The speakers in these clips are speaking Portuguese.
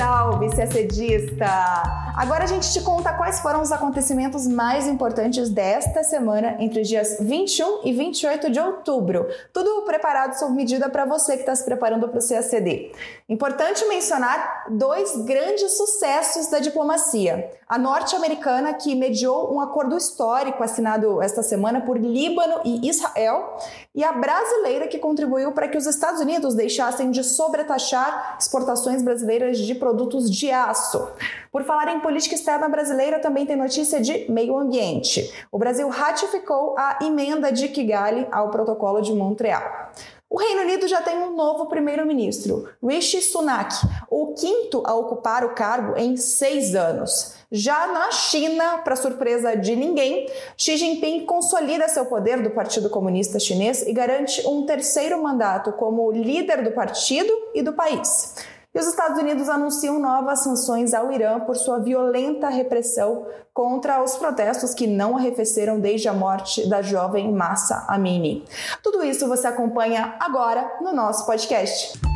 Salve, CACDista! Agora a gente te conta quais foram os acontecimentos mais importantes desta semana entre os dias 21 e 28 de outubro. Tudo preparado sob medida para você que está se preparando para o CACD. Importante mencionar dois grandes sucessos da diplomacia. A norte-americana, que mediou um acordo histórico assinado esta semana por Líbano e Israel, e a brasileira, que contribuiu para que os Estados Unidos deixassem de sobretaxar exportações brasileiras de produtos de aço. Por falar em política externa brasileira, também tem notícia de meio ambiente. O Brasil ratificou a emenda de Kigali ao Protocolo de Montreal. O Reino Unido já tem um novo primeiro-ministro, Rishi Sunak, o quinto a ocupar o cargo em seis anos. Já na China, para surpresa de ninguém, Xi Jinping consolida seu poder do Partido Comunista Chinês e garante um terceiro mandato como líder do partido e do país. E os Estados Unidos anunciam novas sanções ao Irã por sua violenta repressão contra os protestos que não arrefeceram desde a morte da jovem Massa Amini. Tudo isso você acompanha agora no nosso podcast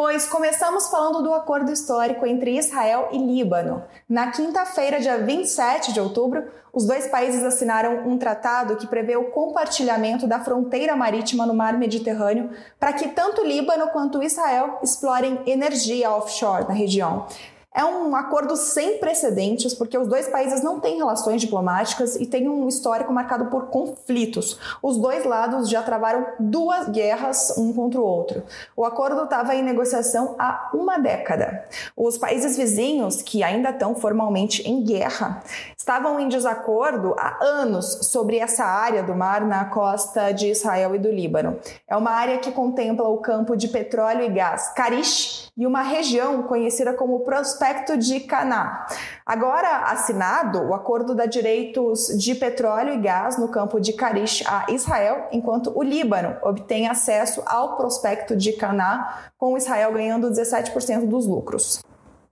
pois começamos falando do acordo histórico entre Israel e Líbano. Na quinta-feira, dia 27 de outubro, os dois países assinaram um tratado que prevê o compartilhamento da fronteira marítima no mar Mediterrâneo para que tanto Líbano quanto Israel explorem energia offshore na região. É um acordo sem precedentes, porque os dois países não têm relações diplomáticas e têm um histórico marcado por conflitos. Os dois lados já travaram duas guerras um contra o outro. O acordo estava em negociação há uma década. Os países vizinhos, que ainda estão formalmente em guerra, estavam em desacordo há anos sobre essa área do mar na costa de Israel e do Líbano. É uma área que contempla o campo de petróleo e gás Karish e uma região conhecida como Prospecto de Caná. Agora assinado, o acordo dá direitos de petróleo e gás no campo de Karish a Israel, enquanto o Líbano obtém acesso ao Prospecto de Caná, com Israel ganhando 17% dos lucros.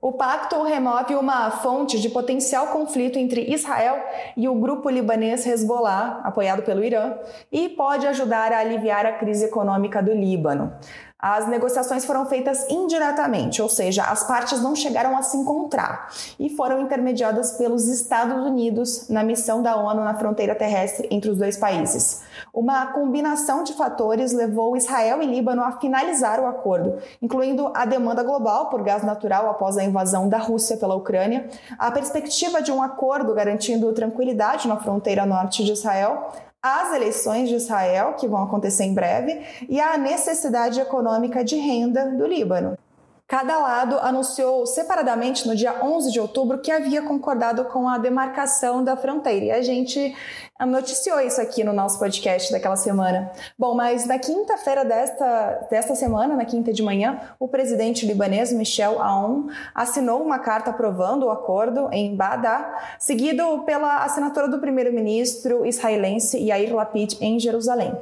O pacto remove uma fonte de potencial conflito entre Israel e o grupo libanês Hezbollah, apoiado pelo Irã, e pode ajudar a aliviar a crise econômica do Líbano. As negociações foram feitas indiretamente, ou seja, as partes não chegaram a se encontrar e foram intermediadas pelos Estados Unidos na missão da ONU na fronteira terrestre entre os dois países. Uma combinação de fatores levou Israel e Líbano a finalizar o acordo, incluindo a demanda global por gás natural após a invasão da Rússia pela Ucrânia, a perspectiva de um acordo garantindo tranquilidade na fronteira norte de Israel, as eleições de Israel, que vão acontecer em breve, e a necessidade econômica de renda do Líbano. Cada lado anunciou separadamente no dia 11 de outubro que havia concordado com a demarcação da fronteira. E a gente noticiou isso aqui no nosso podcast daquela semana. Bom, mas na quinta-feira desta, desta semana, na quinta de manhã, o presidente libanês Michel Aoun assinou uma carta aprovando o acordo em Badá, seguido pela assinatura do primeiro-ministro israelense Yair Lapid em Jerusalém.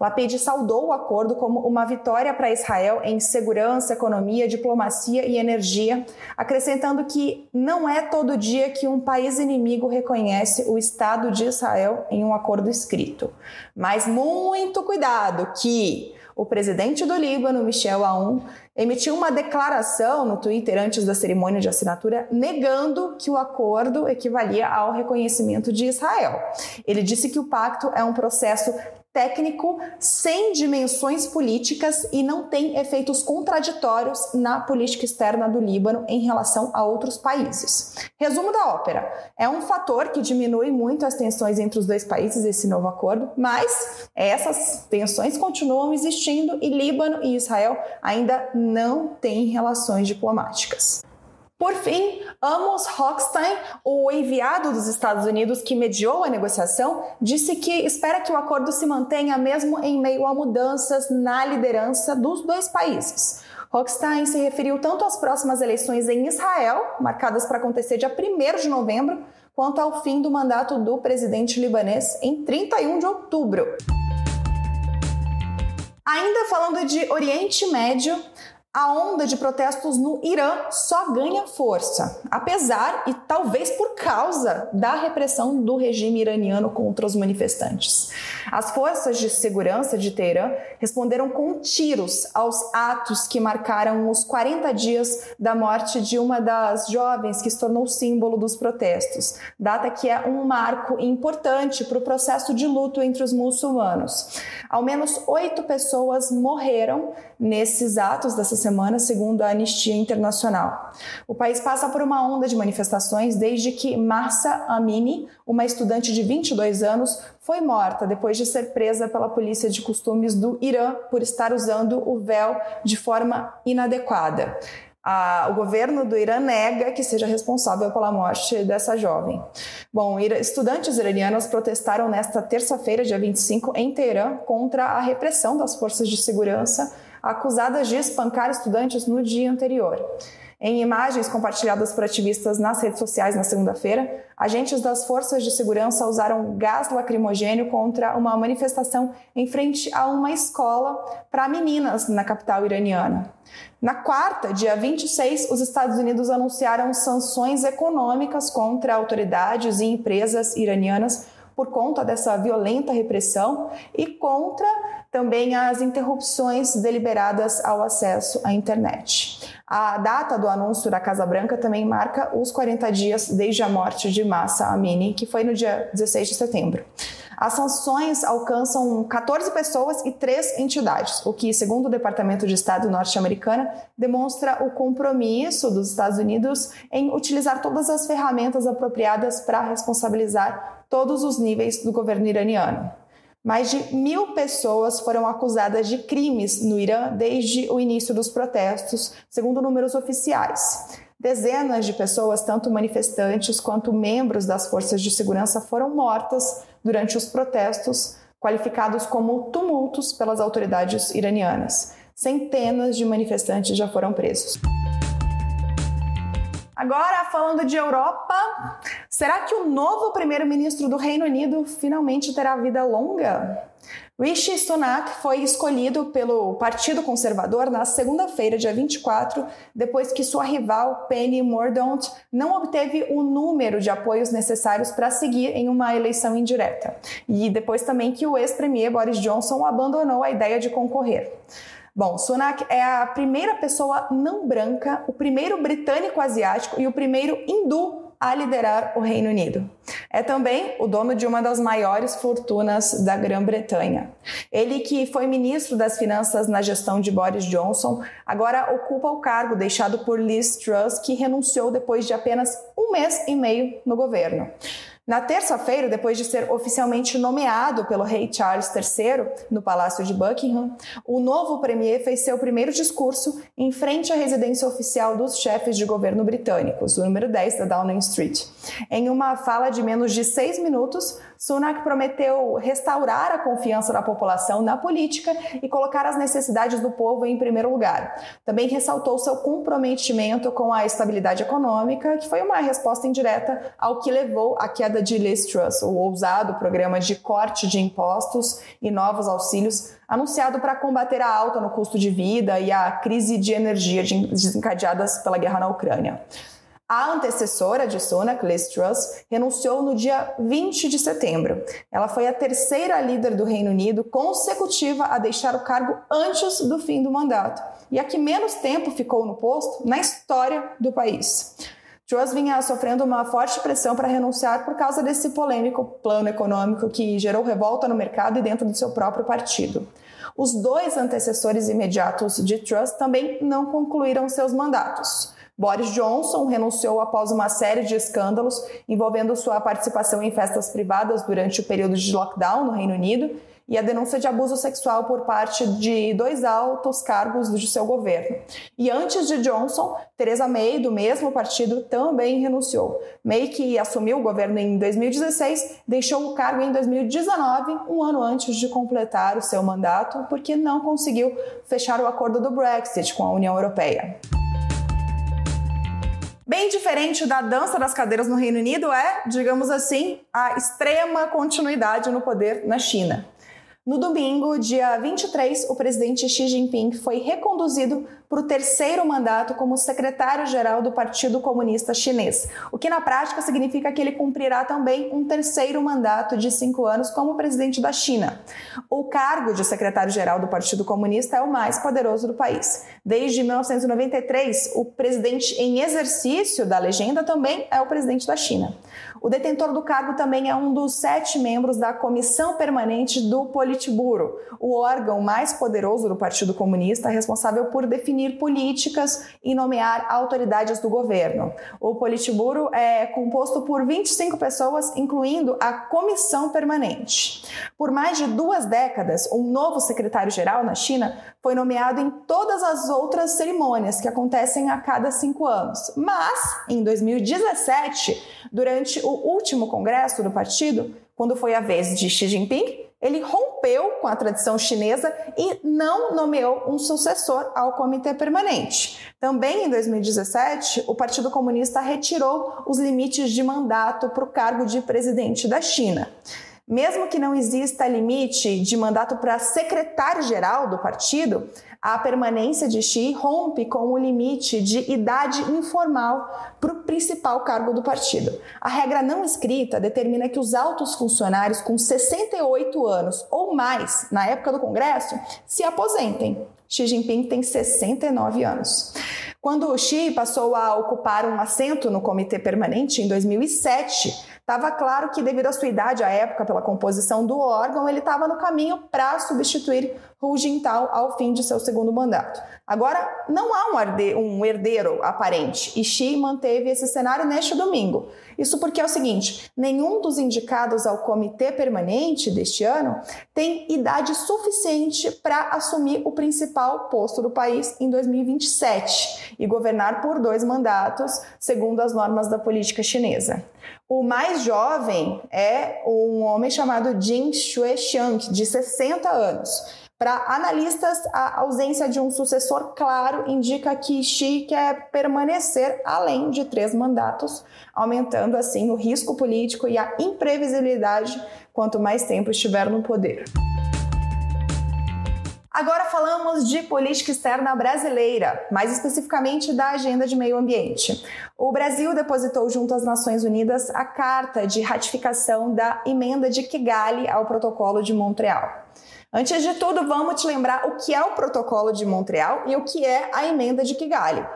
Lapid saudou o acordo como uma vitória para Israel em segurança, economia, diplomacia e energia, acrescentando que não é todo dia que um país inimigo reconhece o Estado de Israel em um acordo escrito. Mas muito cuidado que o presidente do Líbano, Michel Aoun, emitiu uma declaração no Twitter antes da cerimônia de assinatura negando que o acordo equivalia ao reconhecimento de Israel. Ele disse que o pacto é um processo técnico sem dimensões políticas e não tem efeitos contraditórios na política externa do Líbano em relação a outros países. Resumo da ópera: é um fator que diminui muito as tensões entre os dois países, esse novo acordo, mas essas tensões continuam existindo e Líbano e Israel ainda não têm relações diplomáticas. Por fim, Amos Hochstein, o enviado dos Estados Unidos que mediou a negociação, disse que espera que o acordo se mantenha mesmo em meio a mudanças na liderança dos dois países. Hochstein se referiu tanto às próximas eleições em Israel, marcadas para acontecer dia 1 de novembro, quanto ao fim do mandato do presidente libanês em 31 de outubro. Ainda falando de Oriente Médio, a onda de protestos no Irã só ganha força, apesar e talvez por causa da repressão do regime iraniano contra os manifestantes. As forças de segurança de Teherã responderam com tiros aos atos que marcaram os 40 dias da morte de uma das jovens que se tornou símbolo dos protestos, data que é um marco importante para o processo de luto entre os muçulmanos. Ao menos oito pessoas morreram nesses atos dessa semana, segundo a Anistia Internacional. O país passa por uma onda de manifestações desde que Marsa Amini, uma estudante de 22 anos, foi morta depois de ser presa pela polícia de costumes do Irã por estar usando o véu de forma inadequada. o governo do Irã nega que seja responsável pela morte dessa jovem. Bom, estudantes iranianos protestaram nesta terça-feira, dia 25, em Teherã, contra a repressão das forças de segurança acusadas de espancar estudantes no dia anterior. Em imagens compartilhadas por ativistas nas redes sociais na segunda-feira, agentes das forças de segurança usaram gás lacrimogênio contra uma manifestação em frente a uma escola para meninas na capital iraniana. Na quarta, dia 26, os Estados Unidos anunciaram sanções econômicas contra autoridades e empresas iranianas por conta dessa violenta repressão e contra também as interrupções deliberadas ao acesso à internet. A data do anúncio da Casa Branca também marca os 40 dias desde a morte de Massa Amini, que foi no dia 16 de setembro. As sanções alcançam 14 pessoas e três entidades, o que, segundo o Departamento de Estado norte-americano, demonstra o compromisso dos Estados Unidos em utilizar todas as ferramentas apropriadas para responsabilizar todos os níveis do governo iraniano. Mais de mil pessoas foram acusadas de crimes no Irã desde o início dos protestos, segundo números oficiais. Dezenas de pessoas, tanto manifestantes quanto membros das forças de segurança, foram mortas durante os protestos, qualificados como tumultos pelas autoridades iranianas. Centenas de manifestantes já foram presos. Agora, falando de Europa, será que o novo primeiro-ministro do Reino Unido finalmente terá vida longa? Rishi Sunak foi escolhido pelo Partido Conservador na segunda-feira, dia 24, depois que sua rival Penny Mordaunt não obteve o número de apoios necessários para seguir em uma eleição indireta. E depois também que o ex-premier Boris Johnson abandonou a ideia de concorrer. Bom, Sunak é a primeira pessoa não branca, o primeiro britânico asiático e o primeiro hindu a liderar o Reino Unido. É também o dono de uma das maiores fortunas da Grã-Bretanha. Ele, que foi ministro das Finanças na gestão de Boris Johnson, agora ocupa o cargo deixado por Liz Truss, que renunciou depois de apenas um mês e meio no governo. Na terça-feira, depois de ser oficialmente nomeado pelo rei Charles III no Palácio de Buckingham, o novo premier fez seu primeiro discurso em frente à residência oficial dos chefes de governo britânicos, o número 10 da Downing Street. Em uma fala de menos de seis minutos, Sunak prometeu restaurar a confiança da população na política e colocar as necessidades do povo em primeiro lugar. Também ressaltou seu comprometimento com a estabilidade econômica, que foi uma resposta indireta ao que levou à queda de Liz Truss, o ousado programa de corte de impostos e novos auxílios anunciado para combater a alta no custo de vida e a crise de energia desencadeadas pela guerra na Ucrânia. A antecessora de Sunak, Liz Truss, renunciou no dia 20 de setembro. Ela foi a terceira líder do Reino Unido consecutiva a deixar o cargo antes do fim do mandato e a que menos tempo ficou no posto na história do país. Truss vinha sofrendo uma forte pressão para renunciar por causa desse polêmico plano econômico que gerou revolta no mercado e dentro do seu próprio partido. Os dois antecessores imediatos de Truss também não concluíram seus mandatos. Boris Johnson renunciou após uma série de escândalos envolvendo sua participação em festas privadas durante o período de lockdown no Reino Unido e a denúncia de abuso sexual por parte de dois altos cargos de seu governo. E antes de Johnson, Theresa May, do mesmo partido, também renunciou. May, que assumiu o governo em 2016, deixou o cargo em 2019, um ano antes de completar o seu mandato, porque não conseguiu fechar o acordo do Brexit com a União Europeia. Bem diferente da dança das cadeiras no Reino Unido é, digamos assim, a extrema continuidade no poder na China. No domingo, dia 23, o presidente Xi Jinping foi reconduzido para o terceiro mandato como secretário-geral do Partido Comunista Chinês, o que na prática significa que ele cumprirá também um terceiro mandato de cinco anos como presidente da China. O cargo de secretário-geral do Partido Comunista é o mais poderoso do país. Desde 1993, o presidente em exercício da legenda também é o presidente da China. O detentor do cargo também é um dos sete membros da Comissão Permanente do Politburo, o órgão mais poderoso do Partido Comunista, responsável por definir políticas e nomear autoridades do governo. O Politburo é composto por 25 pessoas, incluindo a Comissão Permanente. Por mais de duas décadas, um novo secretário-geral na China foi nomeado em todas as outras cerimônias que acontecem a cada cinco anos. Mas, em 2017, durante o último congresso do partido, quando foi a vez de Xi Jinping, ele rompeu com a tradição chinesa e não nomeou um sucessor ao comitê permanente. Também em 2017, o Partido Comunista retirou os limites de mandato para o cargo de presidente da China. Mesmo que não exista limite de mandato para secretário-geral do partido, a permanência de Xi rompe com o limite de idade informal para o principal cargo do partido. A regra não escrita determina que os altos funcionários com 68 anos ou mais na época do Congresso se aposentem. Xi Jinping tem 69 anos. Quando Xi passou a ocupar um assento no comitê permanente em 2007, Estava claro que, devido à sua idade à época, pela composição do órgão, ele estava no caminho para substituir Hu Jintao ao fim de seu segundo mandato. Agora, não há um herdeiro aparente e Xi manteve esse cenário neste domingo. Isso porque é o seguinte: nenhum dos indicados ao comitê permanente deste ano tem idade suficiente para assumir o principal posto do país em 2027 e governar por dois mandatos, segundo as normas da política chinesa. O mais jovem é um homem chamado Jin Shuexiang, de 60 anos. Para analistas, a ausência de um sucessor claro indica que Xi quer permanecer além de três mandatos, aumentando assim o risco político e a imprevisibilidade quanto mais tempo estiver no poder. Agora falamos de política externa brasileira, mais especificamente da agenda de meio ambiente. O Brasil depositou junto às Nações Unidas a carta de ratificação da emenda de Kigali ao Protocolo de Montreal. Antes de tudo, vamos te lembrar o que é o Protocolo de Montreal e o que é a emenda de Kigali.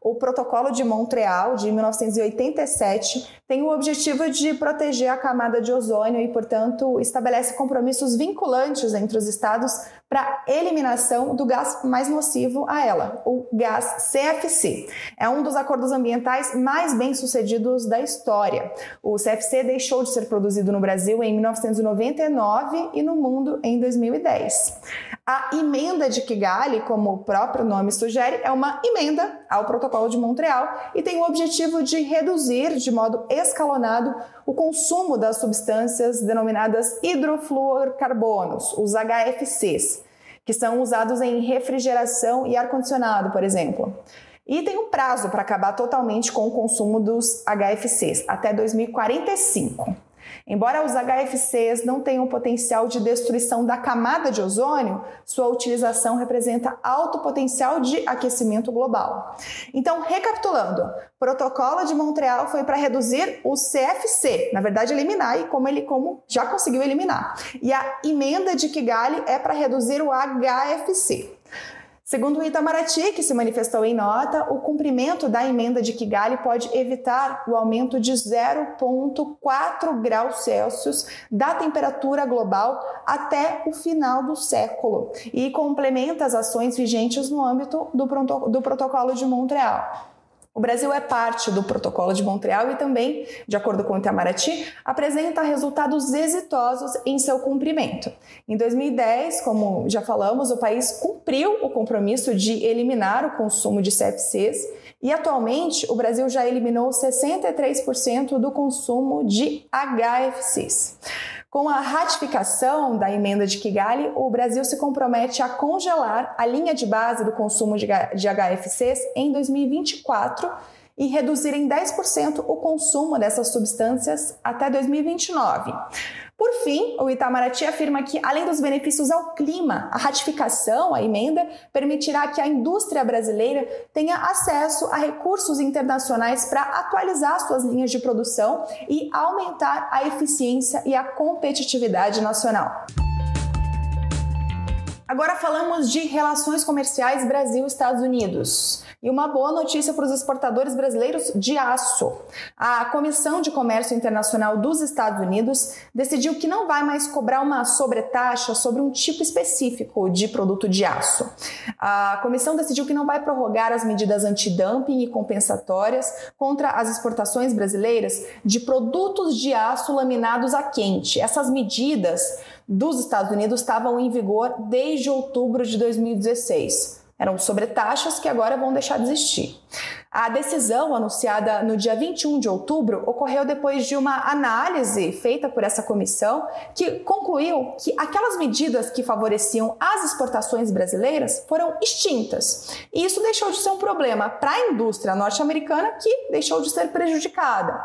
O Protocolo de Montreal, de 1987, tem o objetivo de proteger a camada de ozônio e, portanto, estabelece compromissos vinculantes entre os estados para eliminação do gás mais nocivo a ela, o gás CFC. É um dos acordos ambientais mais bem-sucedidos da história. O CFC deixou de ser produzido no Brasil em 1999 e no mundo em 2010. A emenda de Kigali, como o próprio nome sugere, é uma emenda ao Protocolo de Montreal e tem o objetivo de reduzir de modo escalonado o consumo das substâncias denominadas hidrofluorcarbonos, os HFCs, que são usados em refrigeração e ar-condicionado, por exemplo. E tem um prazo para acabar totalmente com o consumo dos HFCs, até 2045. Embora os HFCs não tenham potencial de destruição da camada de ozônio, sua utilização representa alto potencial de aquecimento global. Então, recapitulando, o protocolo de Montreal foi para reduzir o CFC, na verdade eliminar, e como ele como já conseguiu eliminar. E a emenda de Kigali é para reduzir o HFC. Segundo o Itamaraty, que se manifestou em nota, o cumprimento da emenda de Kigali pode evitar o aumento de 0,4 graus Celsius da temperatura global até o final do século e complementa as ações vigentes no âmbito do, do Protocolo de Montreal. O Brasil é parte do Protocolo de Montreal e também, de acordo com o Itamaraty, apresenta resultados exitosos em seu cumprimento. Em 2010, como já falamos, o país cumpriu o compromisso de eliminar o consumo de CFCs e atualmente o Brasil já eliminou 63% do consumo de HFCs. Com a ratificação da emenda de Kigali, o Brasil se compromete a congelar a linha de base do consumo de HFCs em 2024 e reduzir em 10% o consumo dessas substâncias até 2029. Por fim, o Itamaraty afirma que, além dos benefícios ao clima, a ratificação, a emenda, permitirá que a indústria brasileira tenha acesso a recursos internacionais para atualizar suas linhas de produção e aumentar a eficiência e a competitividade nacional. Agora falamos de relações comerciais Brasil-Estados Unidos. E uma boa notícia para os exportadores brasileiros de aço. A Comissão de Comércio Internacional dos Estados Unidos decidiu que não vai mais cobrar uma sobretaxa sobre um tipo específico de produto de aço. A comissão decidiu que não vai prorrogar as medidas antidumping e compensatórias contra as exportações brasileiras de produtos de aço laminados a quente. Essas medidas dos Estados Unidos estavam em vigor desde outubro de 2016. Eram sobretaxas que agora vão deixar de existir. A decisão, anunciada no dia 21 de outubro, ocorreu depois de uma análise feita por essa comissão que concluiu que aquelas medidas que favoreciam as exportações brasileiras foram extintas. E isso deixou de ser um problema para a indústria norte-americana, que deixou de ser prejudicada.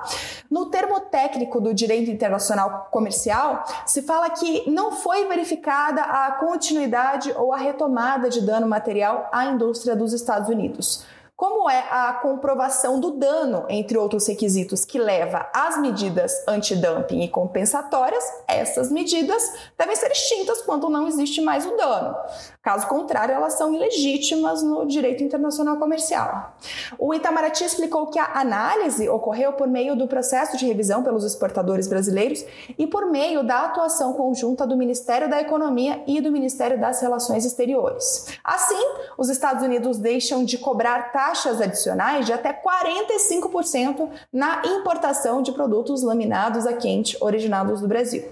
No termo técnico do direito internacional comercial, se fala que não foi verificada a continuidade ou a retomada de dano material à indústria dos Estados Unidos como é a comprovação do dano, entre outros requisitos, que leva às medidas antidumping e compensatórias, essas medidas devem ser extintas quando não existe mais o dano. Caso contrário, elas são ilegítimas no direito internacional comercial. O Itamaraty explicou que a análise ocorreu por meio do processo de revisão pelos exportadores brasileiros e por meio da atuação conjunta do Ministério da Economia e do Ministério das Relações Exteriores. Assim, os Estados Unidos deixam de cobrar taxas adicionais de até 45% na importação de produtos laminados a quente originados do Brasil.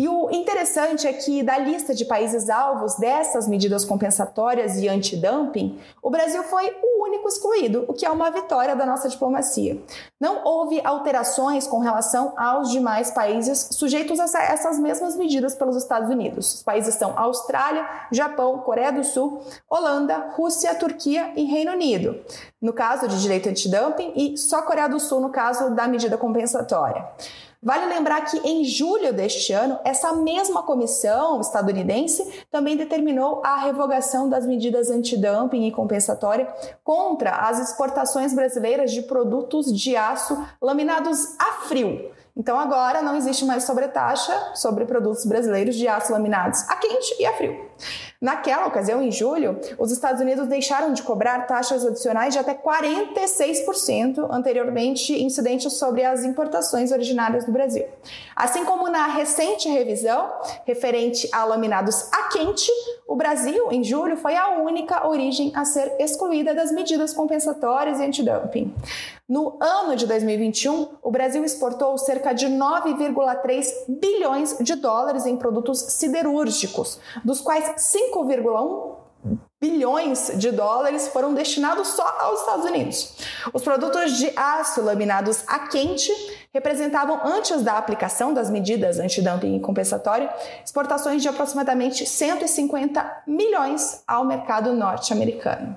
E o interessante é que, da lista de países alvos dessas medidas compensatórias e antidumping, o Brasil foi o único excluído, o que é uma vitória da nossa diplomacia. Não houve alterações com relação aos demais países sujeitos a essas mesmas medidas pelos Estados Unidos. Os países são Austrália, Japão, Coreia do Sul, Holanda, Rússia, Turquia e Reino Unido. No caso de direito antidumping, e só Coreia do Sul no caso da medida compensatória. Vale lembrar que em julho deste ano, essa mesma comissão estadunidense também determinou a revogação das medidas antidumping e compensatória contra as exportações brasileiras de produtos de aço laminados a frio. Então agora não existe mais sobretaxa sobre produtos brasileiros de aço laminados a quente e a frio. Naquela ocasião, em julho, os Estados Unidos deixaram de cobrar taxas adicionais de até 46% anteriormente incidentes sobre as importações originárias do Brasil. Assim como na recente revisão referente a laminados a quente, o Brasil, em julho, foi a única origem a ser excluída das medidas compensatórias e antidumping. No ano de 2021, o Brasil exportou cerca de 9,3 bilhões de dólares em produtos siderúrgicos, dos quais 5,1 bilhões de dólares foram destinados só aos Estados Unidos. Os produtos de aço laminados a quente representavam, antes da aplicação das medidas antidumping e compensatório, exportações de aproximadamente 150 milhões ao mercado norte-americano.